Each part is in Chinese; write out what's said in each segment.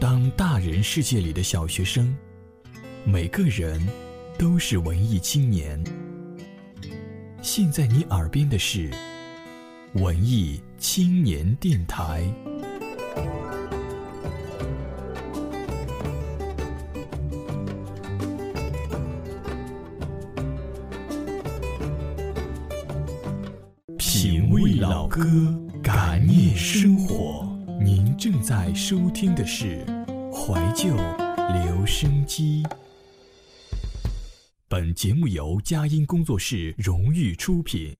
当大人世界里的小学生，每个人都是文艺青年。现在你耳边的是文艺青年电台。品味老歌，感念生活。您正在收听的是怀旧留声机。本节目由佳音工作室荣誉出品。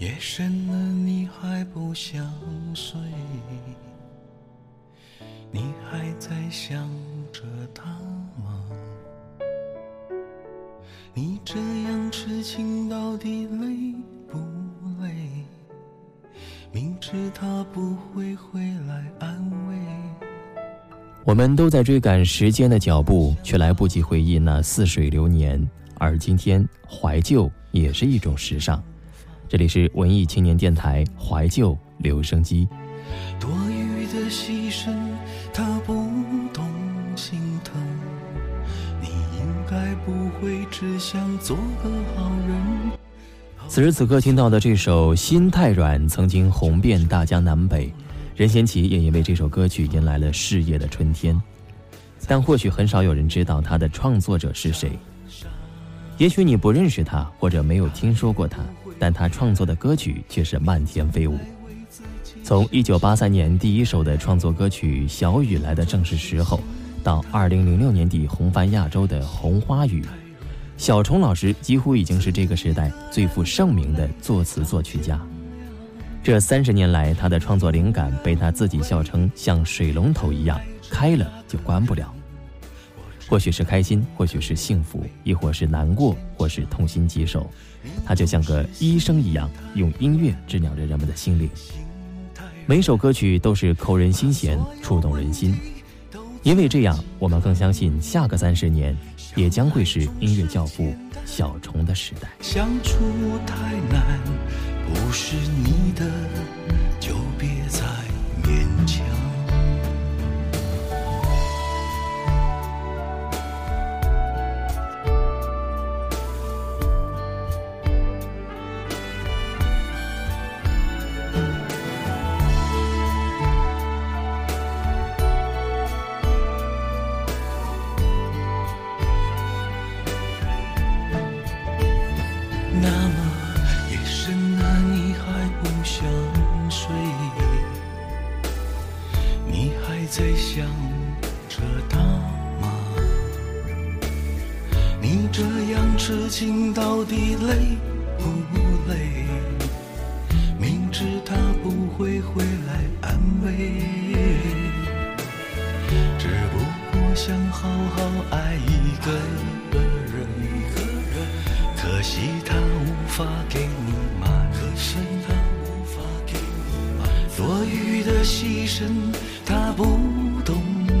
夜深了，你还不想睡？你还在想着他吗？你这样痴情到底累不累？明知他不会回来安慰。我们都在追赶时间的脚步，却来不及回忆那似水流年。而今天，怀旧也是一种时尚。这里是文艺青年电台怀旧留声机。多余的牺牲，他不懂心疼。你应该不会只想做个好人。此时此刻听到的这首《心太软》，曾经红遍大江南北，任贤齐也因为这首歌曲迎来了事业的春天。但或许很少有人知道他的创作者是谁。也许你不认识他，或者没有听说过他。但他创作的歌曲却是漫天飞舞。从1983年第一首的创作歌曲《小雨来的正是时候》，到2006年底红翻亚洲的《红花雨》，小虫老师几乎已经是这个时代最负盛名的作词作曲家。这三十年来，他的创作灵感被他自己笑称像水龙头一样，开了就关不了。或许是开心，或许是幸福，亦或是难过，或是痛心疾首，他就像个医生一样，用音乐治疗着人们的心灵。每首歌曲都是扣人心弦，触动人心。因为这样，我们更相信下个三十年，也将会是音乐教父小虫的时代。相处太难，不是你的，想着他吗你这样痴情到底累不累明知他不会回来安慰。只不过想好好爱一个人可惜他无法给你满分多余的牺牲他不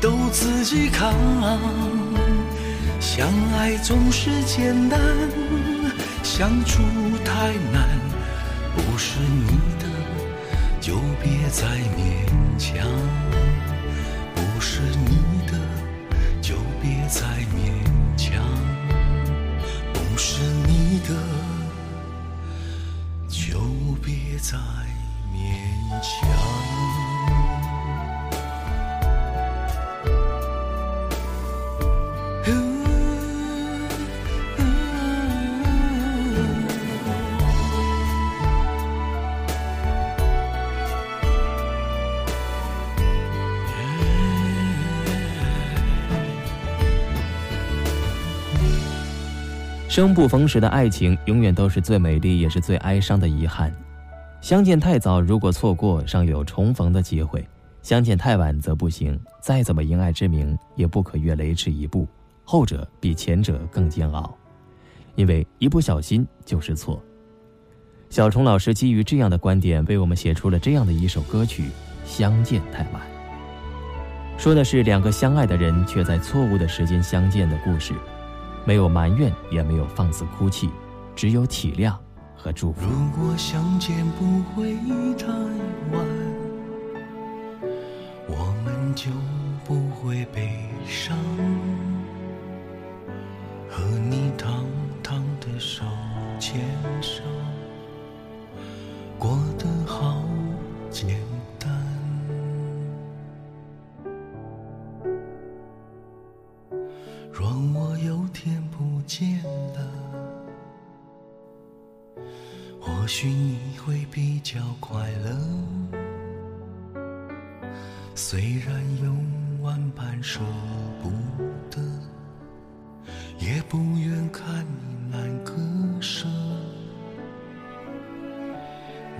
都自己扛。相爱总是简单，相处太难。不是你的，就别再勉强；不是你的，就别再勉强；不是你的，就别再勉强。生不逢时的爱情，永远都是最美丽，也是最哀伤的遗憾。相见太早，如果错过，尚有重逢的机会；相见太晚，则不行。再怎么因爱之名，也不可越雷池一步，后者比前者更煎熬，因为一不小心就是错。小虫老师基于这样的观点，为我们写出了这样的一首歌曲《相见太晚》，说的是两个相爱的人却在错误的时间相见的故事。没有埋怨，也没有放肆哭泣，只有体谅和祝福。如果相见不会太晚，我们就不会悲伤。和你堂堂的手牵手，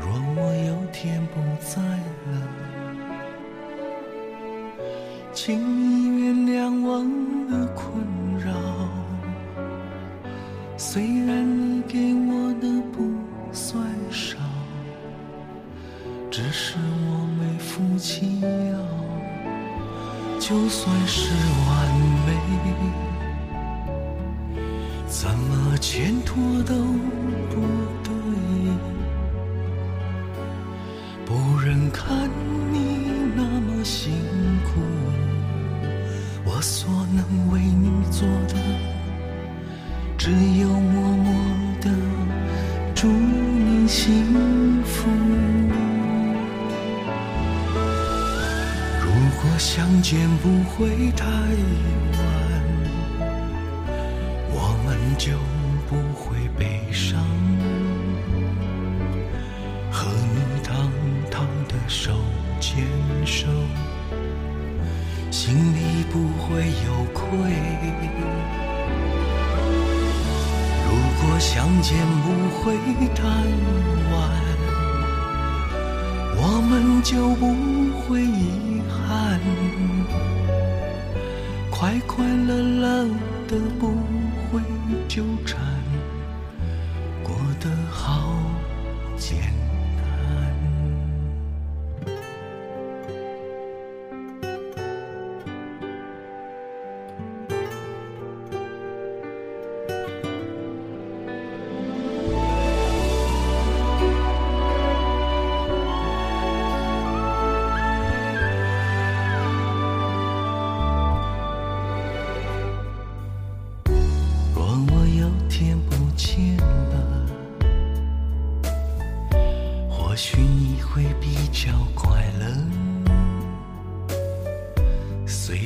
若我有天不在了，请你原谅我的困扰。虽然你给我的不算少，只是我没福气要。就算是完美，怎么牵拖的不忍看你那么辛苦，我所能为你做的，只有默默的祝你幸福。如果相见不会太晚，我们就手牵手，心里不会有愧。如果相见不会太晚，我们就不会遗憾。快快乐乐的不会纠缠，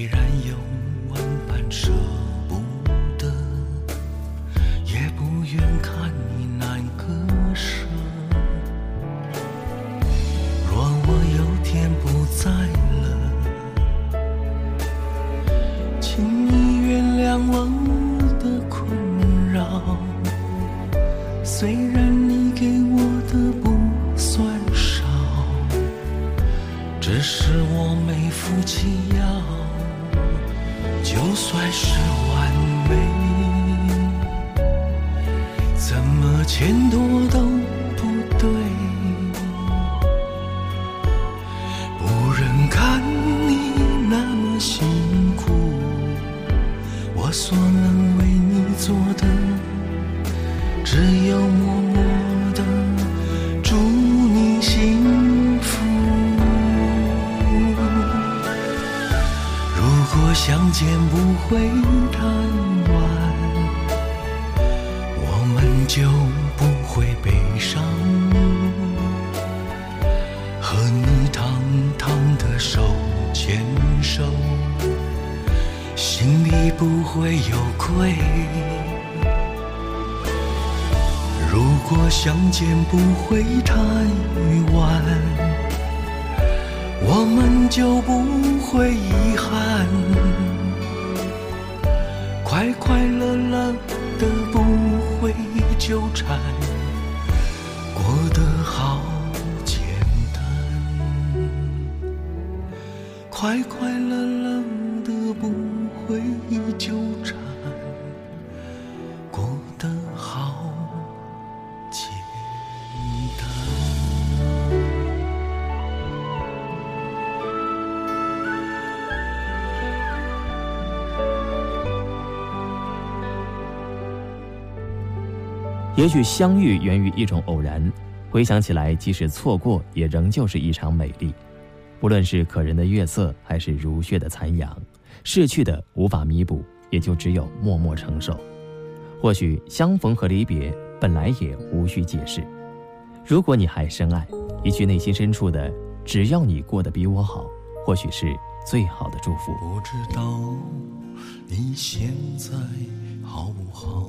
虽然有万般舍不得，也不愿看你难割舍。若我有天不在了，请你原谅我的困扰。虽然你给我的不算少，只是我没福气要。就算是完美，怎么牵拖都如果相见不会太晚，我们就不会悲伤。和你堂堂的手牵手，心里不会有愧。如果相见不会太晚。我们就不会遗憾，快快乐乐的不会纠缠，过得好简单，快快乐乐的不会纠也许相遇源于一种偶然，回想起来，即使错过，也仍旧是一场美丽。不论是可人的月色，还是如血的残阳，逝去的无法弥补，也就只有默默承受。或许相逢和离别本来也无需解释。如果你还深爱，一句内心深处的“只要你过得比我好”，或许是最好的祝福。不知道你现在好不好？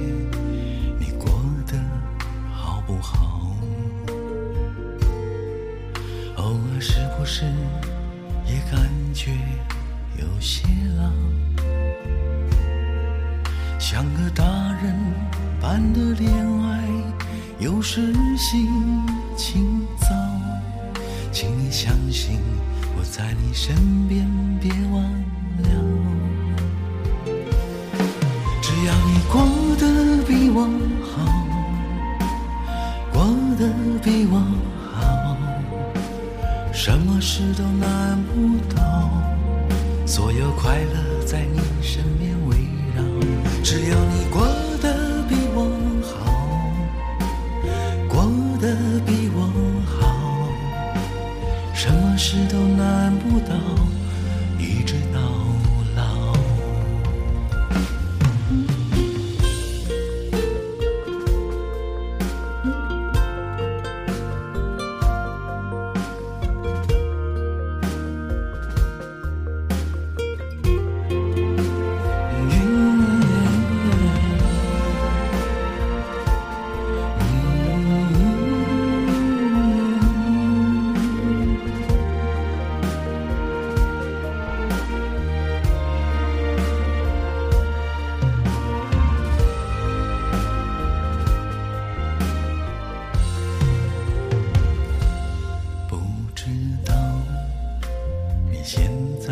不是也感觉有些老？像个大人般的恋爱，有时心情糟。请你相信我在你身边，别忘了。只要你过得比我好，过得比我，什么事都难不倒，所有快乐在你身边围绕。只要你过知道你现在